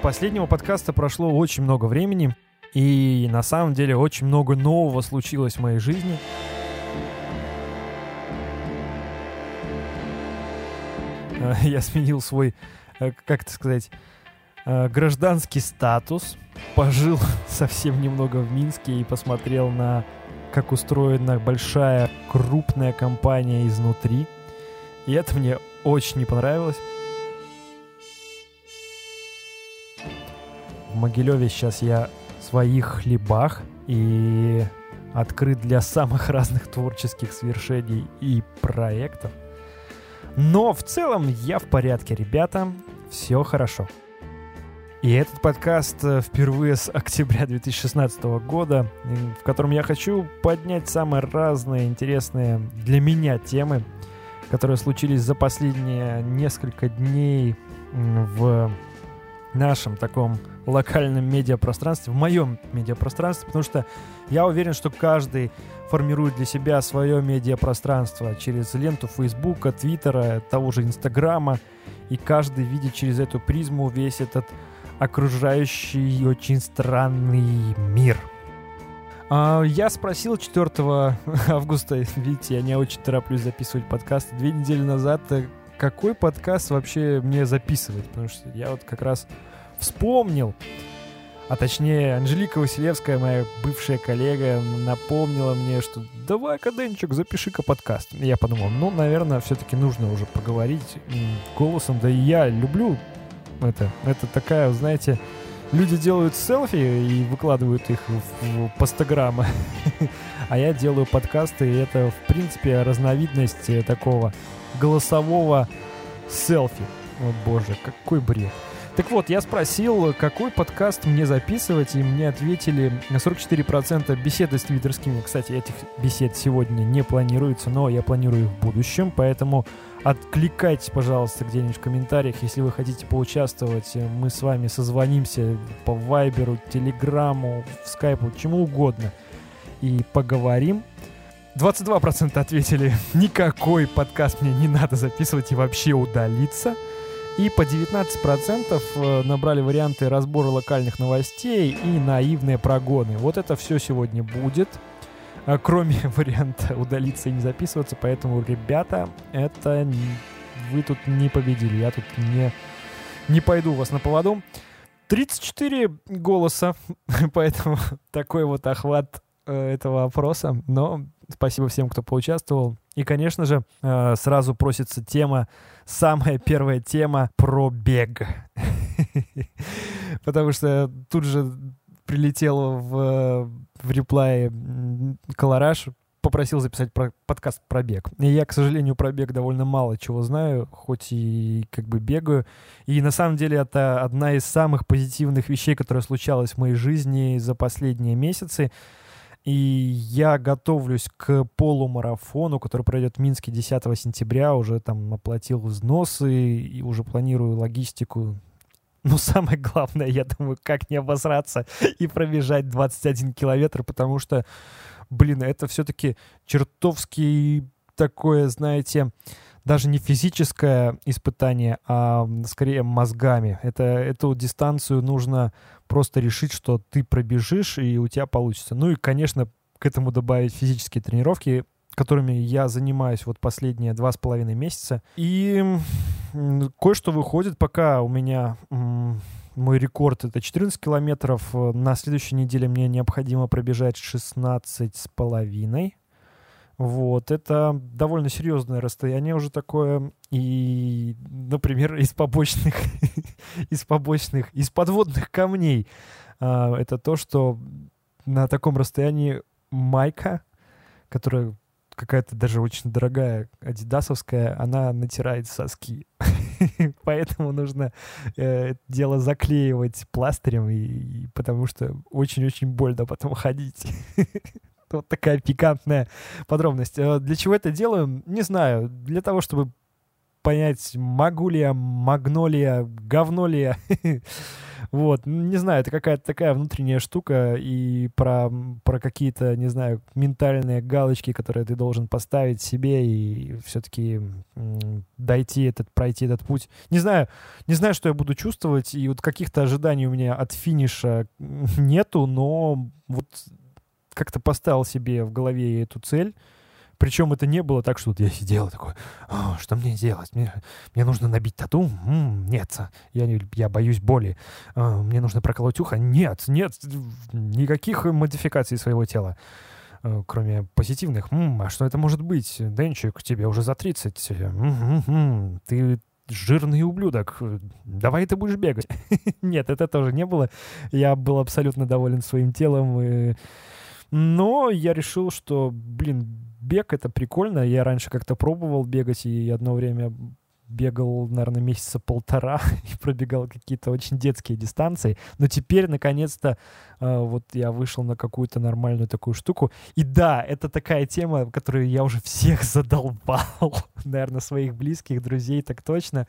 последнего подкаста прошло очень много времени, и на самом деле очень много нового случилось в моей жизни. Э, Я сменил свой, э, как это сказать, э, гражданский статус, пожил совсем немного в Минске и посмотрел на, как устроена большая, крупная компания изнутри. И это мне очень не понравилось. Могилеве сейчас я в своих хлебах и открыт для самых разных творческих свершений и проектов. Но в целом я в порядке, ребята, все хорошо. И этот подкаст э, впервые с октября 2016 года, в котором я хочу поднять самые разные интересные для меня темы, которые случились за последние несколько дней в нашем таком локальном медиапространстве, в моем медиапространстве, потому что я уверен, что каждый формирует для себя свое медиапространство через ленту Фейсбука, Твиттера, того же Инстаграма, и каждый видит через эту призму весь этот окружающий очень странный мир. А, Я спросил 4 августа, видите, я не очень тороплюсь записывать подкаст, две недели назад, э, какой подкаст вообще мне записывать, потому что я вот как раз вспомнил, а точнее Анжелика Василевская, моя бывшая коллега, напомнила мне, что давай-ка, Денчик, запиши-ка подкаст. Я подумал, ну, наверное, все-таки нужно уже поговорить голосом, да и я люблю это. Это такая, знаете, люди делают селфи и выкладывают их в, в постаграммы, а я делаю подкасты, и это, в принципе, разновидность э, такого голосового селфи. О боже, какой бред. Так вот, я спросил, какой подкаст мне записывать, и мне ответили 44% беседы с твиттерскими. Кстати, этих бесед сегодня не планируется, но я планирую их в будущем, поэтому откликайтесь, пожалуйста, где-нибудь в комментариях, если вы хотите поучаствовать. Мы с вами созвонимся по Вайберу, Телеграму, Скайпу, чему угодно, и поговорим. 22% ответили, никакой подкаст мне не надо записывать и вообще удалиться. И по 19% э, набрали варианты разбора локальных новостей и наивные прогоны. Вот это все сегодня будет. А, Кроме варианта удалиться и не записываться. Поэтому, ребята, это вы тут не победили. Я тут не, не пойду у вас на поводу. 34 голоса. Поэтому такой вот охват э, этого опроса. Но спасибо всем, кто поучаствовал. И, конечно же, э, сразу просится тема, самая первая тема про бег. Потому что тут же прилетел в, в реплай Колораж, попросил записать про, подкаст про бег. И я, к сожалению, про бег довольно мало чего знаю, хоть и как бы бегаю. И на самом деле это одна из самых позитивных вещей, которая случалась в моей жизни за последние месяцы. И я готовлюсь к полумарафону, который пройдет в Минске 10 сентября. Уже там оплатил взносы и уже планирую логистику. Но самое главное, я думаю, как не обосраться и пробежать 21 километр, потому что, блин, это все-таки чертовски такое, знаете, даже не физическое испытание, а скорее мозгами. Это, эту дистанцию нужно просто решить, что ты пробежишь, и у тебя получится. Ну и, конечно, к этому добавить физические тренировки, которыми я занимаюсь вот последние два с половиной месяца. И кое-что выходит пока у меня... Мой рекорд это 14 километров. На следующей неделе мне необходимо пробежать 16 с половиной. Вот, это довольно серьезное расстояние уже такое. И, например, из побочных, из побочных, из подводных камней. а, это то, что на таком расстоянии майка, которая какая-то даже очень дорогая, адидасовская, она натирает соски. Поэтому нужно э, дело заклеивать пластырем, и, потому что очень-очень больно потом ходить. Вот такая пикантная подробность. Э, Для чего это делаю? Не знаю. Для того, чтобы понять, могу ли я, магно ли я, говно ли я. Вот, не знаю, это какая-то такая внутренняя штука и про, про какие-то, не знаю, ментальные галочки, которые ты должен поставить себе и все-таки дойти этот, пройти этот путь. Не знаю, не знаю, что я буду чувствовать, и вот каких-то ожиданий у меня от финиша нету, но вот как-то поставил себе в голове эту цель, причем это не было так, что вот я сидел такой, что мне делать? Мне, мне нужно набить тату? Нет, я, не, я боюсь боли. А, мне нужно проколоть ухо? Нет, нет, никаких модификаций своего тела э, кроме позитивных. М-м, а что это может быть? Денчик, тебе уже за 30. М-м-м, ты жирный ублюдок, давай ты будешь бегать. Нет, это тоже не было. Я был абсолютно доволен своим телом. Но я решил, что, блин, бег — это прикольно. Я раньше как-то пробовал бегать, и одно время бегал, наверное, месяца полтора и пробегал какие-то очень детские дистанции. Но теперь, наконец-то, вот я вышел на какую-то нормальную такую штуку. И да, это такая тема, которую я уже всех задолбал. наверное, своих близких, друзей, так точно.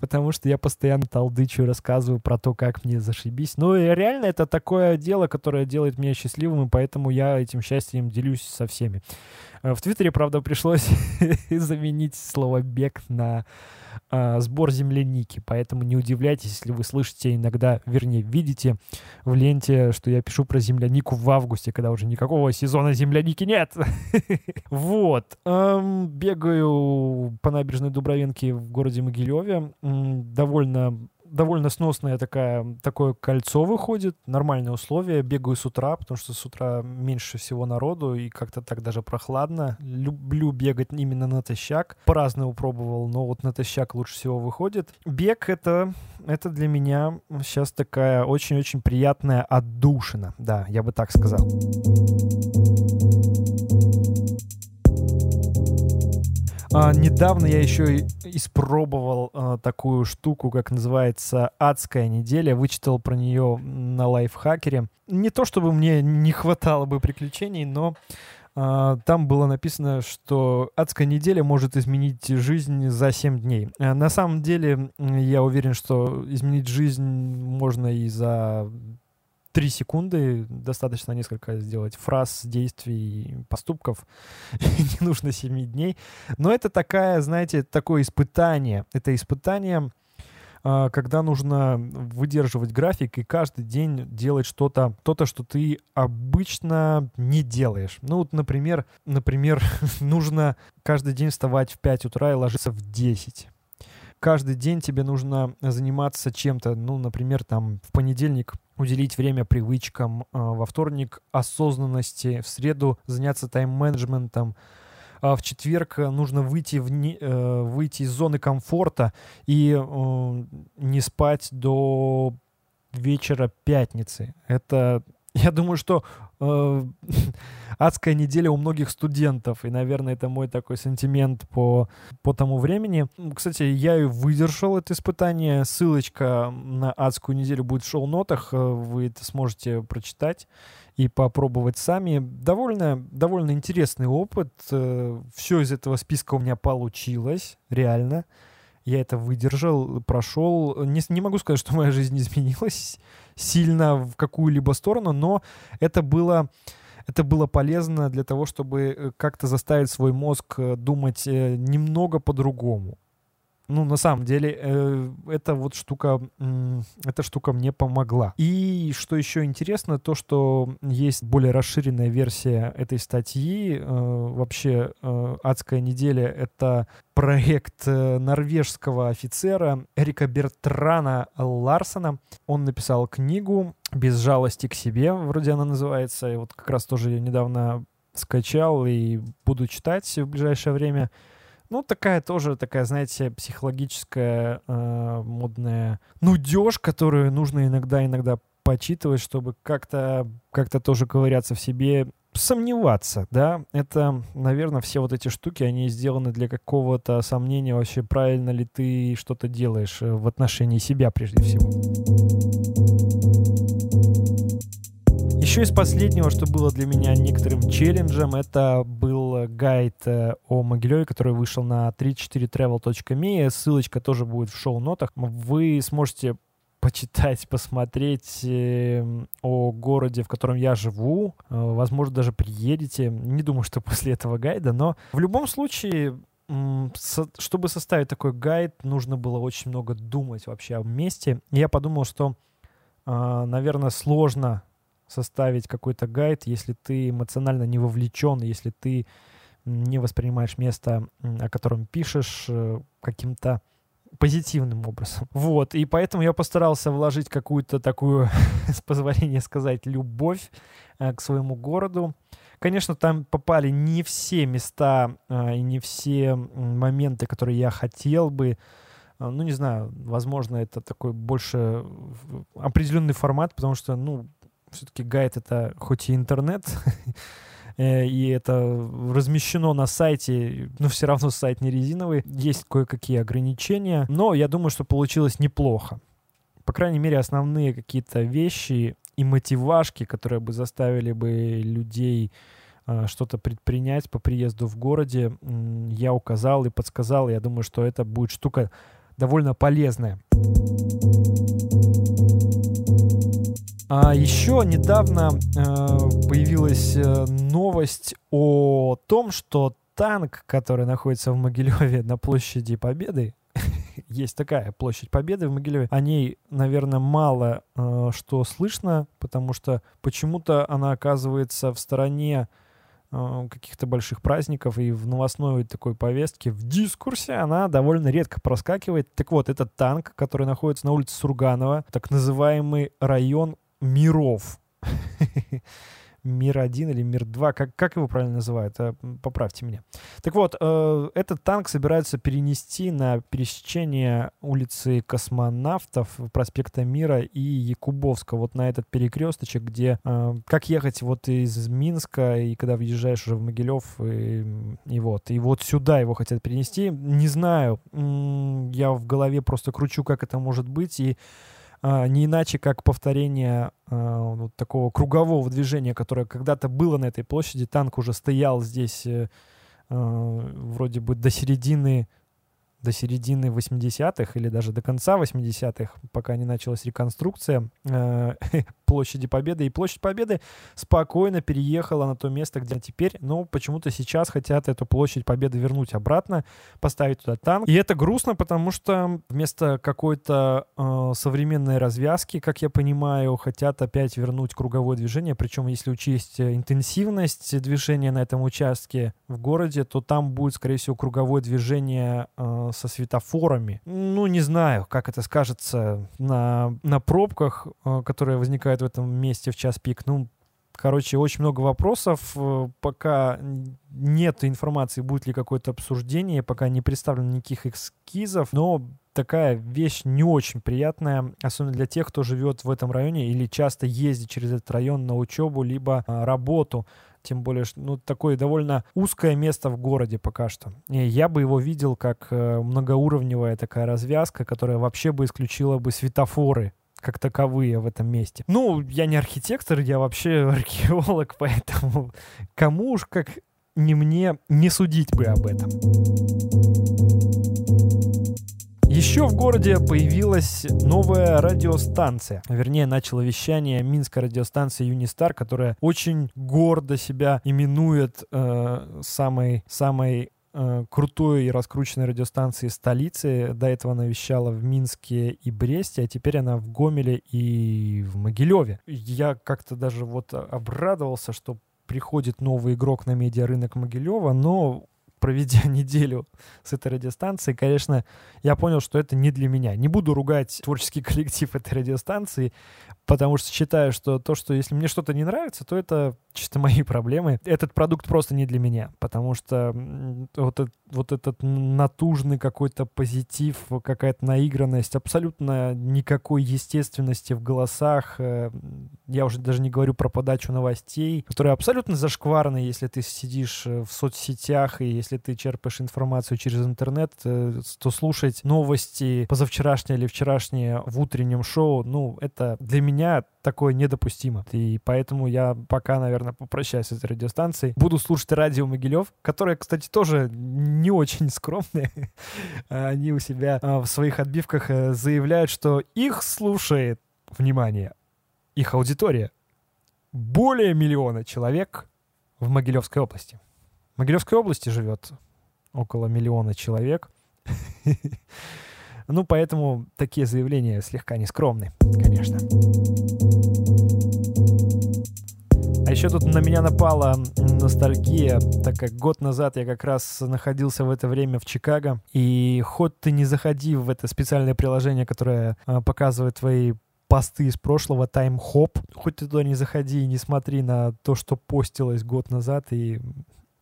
Потому что я постоянно толдычу, рассказываю про то, как мне зашибись. Ну и реально это такое дело, которое делает меня счастливым, и поэтому я этим счастьем делюсь со всеми. Э, в Твиттере, правда, пришлось заменить слово «бег» на э, сбор земляники, поэтому не удивляйтесь, если вы слышите иногда, вернее, видите в ленте, что я пишу про землянику в августе, когда уже никакого сезона земляники нет. Вот. Эм, бегаю по набережной Дубровинки в городе Могилеве. Довольно довольно сносная такая, такое кольцо выходит, нормальные условия. Бегаю с утра, потому что с утра меньше всего народу и как-то так даже прохладно. Люблю бегать именно натощак. По-разному пробовал, но вот натощак лучше всего выходит. Бег это, это для меня сейчас такая очень-очень приятная отдушина. Да, я бы так сказал. А, недавно я еще испробовал а, такую штуку, как называется «Адская неделя». Вычитал про нее на лайфхакере. Не то чтобы мне не хватало бы приключений, но а, там было написано, что адская неделя может изменить жизнь за 7 дней. А, на самом деле, я уверен, что изменить жизнь можно и за три секунды, достаточно несколько сделать фраз, действий, поступков, не нужно 7 дней. Но это такая, знаете, такое испытание. Это испытание, а, когда нужно выдерживать график и каждый день делать что-то, то-то, что ты обычно не делаешь. Ну вот, например, например, нужно каждый день вставать в 5 утра и ложиться в 10 каждый день тебе нужно заниматься чем-то, ну, например, там в понедельник уделить время привычкам, а, во вторник осознанности, в среду заняться тайм-менеджментом, а в четверг нужно выйти, в не, э, выйти из зоны комфорта и э, не спать до вечера пятницы. Это я думаю, что э, адская неделя у многих студентов, и, наверное, это мой такой сентимент по, по тому времени. Кстати, я и выдержал это испытание. Ссылочка на адскую неделю будет в шоу-нотах, э, вы это сможете прочитать и попробовать сами. Довольно, довольно интересный опыт. Э, Все из этого списка у меня получилось, реально. Я это выдержал, прошел. Не, не могу сказать, что моя жизнь изменилась сильно в какую-либо сторону, но это было это было полезно для того, чтобы э, как-то заставить свой мозг э, думать э, немного по-другому ну, на самом деле, э, эта вот штука, э, эта штука мне помогла. И что еще интересно, то, что есть более расширенная версия этой статьи. Э, вообще, э, «Адская неделя» — это проект э, норвежского офицера Эрика Бертрана Ларсона. Он написал книгу «Без жалости к себе», вроде она называется. И вот как раз тоже я недавно скачал и буду читать в ближайшее время. Ну, такая тоже, такая, знаете, психологическая, э, модная нудеж, которую нужно иногда-иногда почитывать, чтобы как-то как тоже ковыряться в себе, сомневаться, да, это, наверное, все вот эти штуки, они сделаны для какого-то сомнения вообще, правильно ли ты что-то делаешь э, в отношении себя прежде всего. Еще из последнего, что было для меня некоторым челленджем, это был гайд э, о Могилеве, который вышел на 34travel.me. Ссылочка тоже будет в шоу-нотах. Вы сможете почитать, посмотреть э, о городе, в котором я живу. Э, возможно, даже приедете. Не думаю, что после этого гайда, но в любом случае чтобы составить такой гайд, нужно было очень много думать вообще о месте. Я подумал, что, а, наверное, сложно составить какой-то гайд, если ты эмоционально не вовлечен, если ты не воспринимаешь место, о котором пишешь, э, каким-то позитивным образом. Вот, и поэтому я постарался вложить какую-то такую, с позволения сказать, любовь э, к своему городу. Конечно, там попали не все места э, и не все моменты, которые я хотел бы. Ну, не знаю, возможно, это такой больше определенный формат, потому что, ну, все-таки гайд — это хоть и интернет, Э, и это размещено на сайте, но все равно сайт не резиновый, есть кое-какие ограничения, но я думаю, что получилось неплохо. По крайней мере, основные какие-то вещи и мотивашки, которые бы заставили бы людей э, что-то предпринять по приезду в городе, я указал и подсказал. Я думаю, что это будет штука довольно полезная. А еще недавно э, появилась э, новость о том, что танк, который находится в Могилеве на площади Победы, есть такая площадь Победы в Могилеве, о ней, наверное, мало э, что слышно, потому что почему-то она оказывается в стороне э, каких-то больших праздников и в новостной такой повестке, в дискурсе она довольно редко проскакивает. Так вот, этот танк, который находится на улице Сурганова, так называемый район миров. Мир 1 или Мир 2, как, как его правильно называют, э, поправьте меня. Так вот, э, этот танк собираются перенести на пересечение улицы Космонавтов, проспекта Мира и Якубовска, вот на этот перекресточек, где э, как ехать вот из Минска, и когда въезжаешь уже в Могилев, и, и вот, и вот сюда его хотят перенести. Не знаю, я в голове просто кручу, как это может быть, и а, не иначе как повторение а, вот такого кругового движения, которое когда-то было на этой площади. Танк уже стоял здесь э, а, вроде бы до середины до середины 80-х или даже до конца 80-х, пока не началась реконструкция э, площади Победы. И площадь Победы спокойно переехала на то место, где теперь, но почему-то сейчас хотят эту площадь Победы вернуть обратно, поставить туда танк. И это грустно, потому что вместо какой-то э, современной развязки, как я понимаю, хотят опять вернуть круговое движение. Причем, если учесть интенсивность движения на этом участке в городе, то там будет, скорее всего, круговое движение э, со светофорами. Ну, не знаю, как это скажется на, на пробках, э, которые возникают в этом месте в час пик. Ну, Короче, очень много вопросов. Э, пока нет информации, будет ли какое-то обсуждение, пока не представлено никаких эскизов, но такая вещь не очень приятная, особенно для тех, кто живет в этом районе или часто ездит через этот район на учебу либо а, работу тем более, ну, такое довольно узкое место в городе пока что. И я бы его видел как э, многоуровневая такая развязка, которая вообще бы исключила бы светофоры как таковые в этом месте. Ну, я не архитектор, я вообще археолог, поэтому кому уж как не мне не судить бы об этом. Еще в городе появилась новая радиостанция. Вернее, начало вещание минская радиостанция Юнистар, которая очень гордо себя именует э, самой, самой э, крутой и раскрученной радиостанции столицы. До этого она вещала в Минске и Бресте, а теперь она в Гомеле и в Могилеве. Я как-то даже вот обрадовался, что приходит новый игрок на медиарынок Могилева, но проведя неделю с этой радиостанцией, конечно, я понял, что это не для меня. Не буду ругать творческий коллектив этой радиостанции, потому что считаю, что то, что если мне что-то не нравится, то это чисто мои проблемы. Этот продукт просто не для меня, потому что вот, этот, вот этот натужный какой-то позитив, какая-то наигранность, абсолютно никакой естественности в голосах. Э, я уже даже не говорю про подачу новостей, которые абсолютно зашкварны, если ты сидишь э, в соцсетях и если ты черпаешь информацию через интернет, э, то слушать новости позавчерашние или вчерашние в утреннем шоу, ну, это для меня такое недопустимо. И поэтому я пока, наверное, попрощаюсь с этой радиостанцией. Буду слушать радио Могилев, которое, кстати, тоже не очень скромное. Они у себя а, в своих отбивках э, заявляют, что их слушает, внимание, их аудитория более миллиона человек в Могилевской области. В Могилевской области живет около миллиона человек. Ну, поэтому такие заявления слегка нескромны, конечно. А еще тут на меня напала ностальгия, так как год назад я как раз находился в это время в Чикаго. И хоть ты не заходи в это специальное приложение, которое а, показывает твои посты из прошлого, Time Hop, хоть ты туда не заходи и не смотри на то, что постилось год назад, и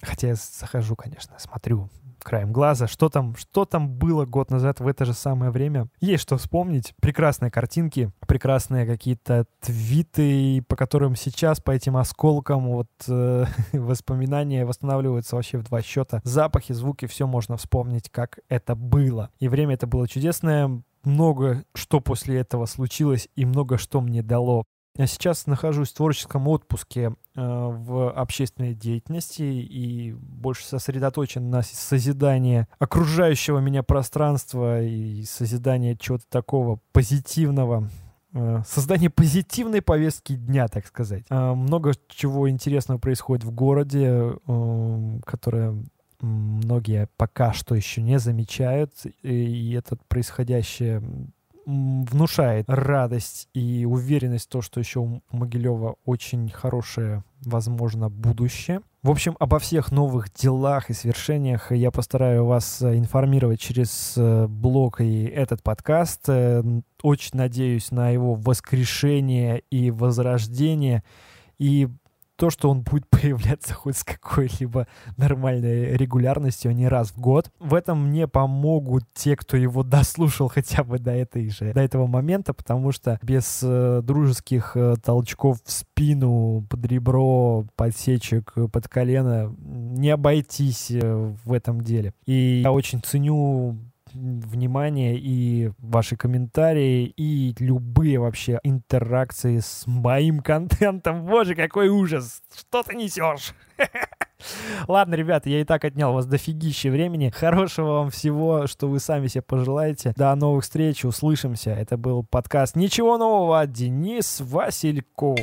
хотя я захожу, конечно, смотрю краем глаза, что там, что там было год назад в это же самое время. Есть что вспомнить. Прекрасные картинки, прекрасные какие-то твиты, по которым сейчас, по этим осколкам, вот э, воспоминания восстанавливаются вообще в два счета. Запахи, звуки, все можно вспомнить, как это было. И время это было чудесное. Много что после этого случилось и много что мне дало. Я сейчас нахожусь в творческом отпуске э, в общественной деятельности и больше сосредоточен на созидании окружающего меня пространства и созидании чего-то такого позитивного, э, создание позитивной повестки дня, так сказать. Э, много чего интересного происходит в городе, э, которое многие пока что еще не замечают, и это происходящее внушает радость и уверенность в то, что еще у Могилева очень хорошее, возможно, будущее. В общем, обо всех новых делах и свершениях я постараюсь вас э, информировать через э, блог и этот подкаст. Э, очень надеюсь на его воскрешение и возрождение. И то, что он будет появляться хоть с какой-либо нормальной регулярностью, а не раз в год. В этом мне помогут те, кто его дослушал хотя бы до этой же, до этого момента, потому что без э, дружеских э, толчков в спину, под ребро, подсечек, э, под колено не обойтись э, в этом деле. И я очень ценю внимание и ваши комментарии, и любые вообще интеракции с моим контентом. Боже, какой ужас! Что ты несешь? Ладно, ребята, я и так отнял вас дофигища времени. Хорошего вам всего, что вы сами себе пожелаете. До новых встреч, услышимся. Это был подкаст «Ничего нового» Денис Васильков.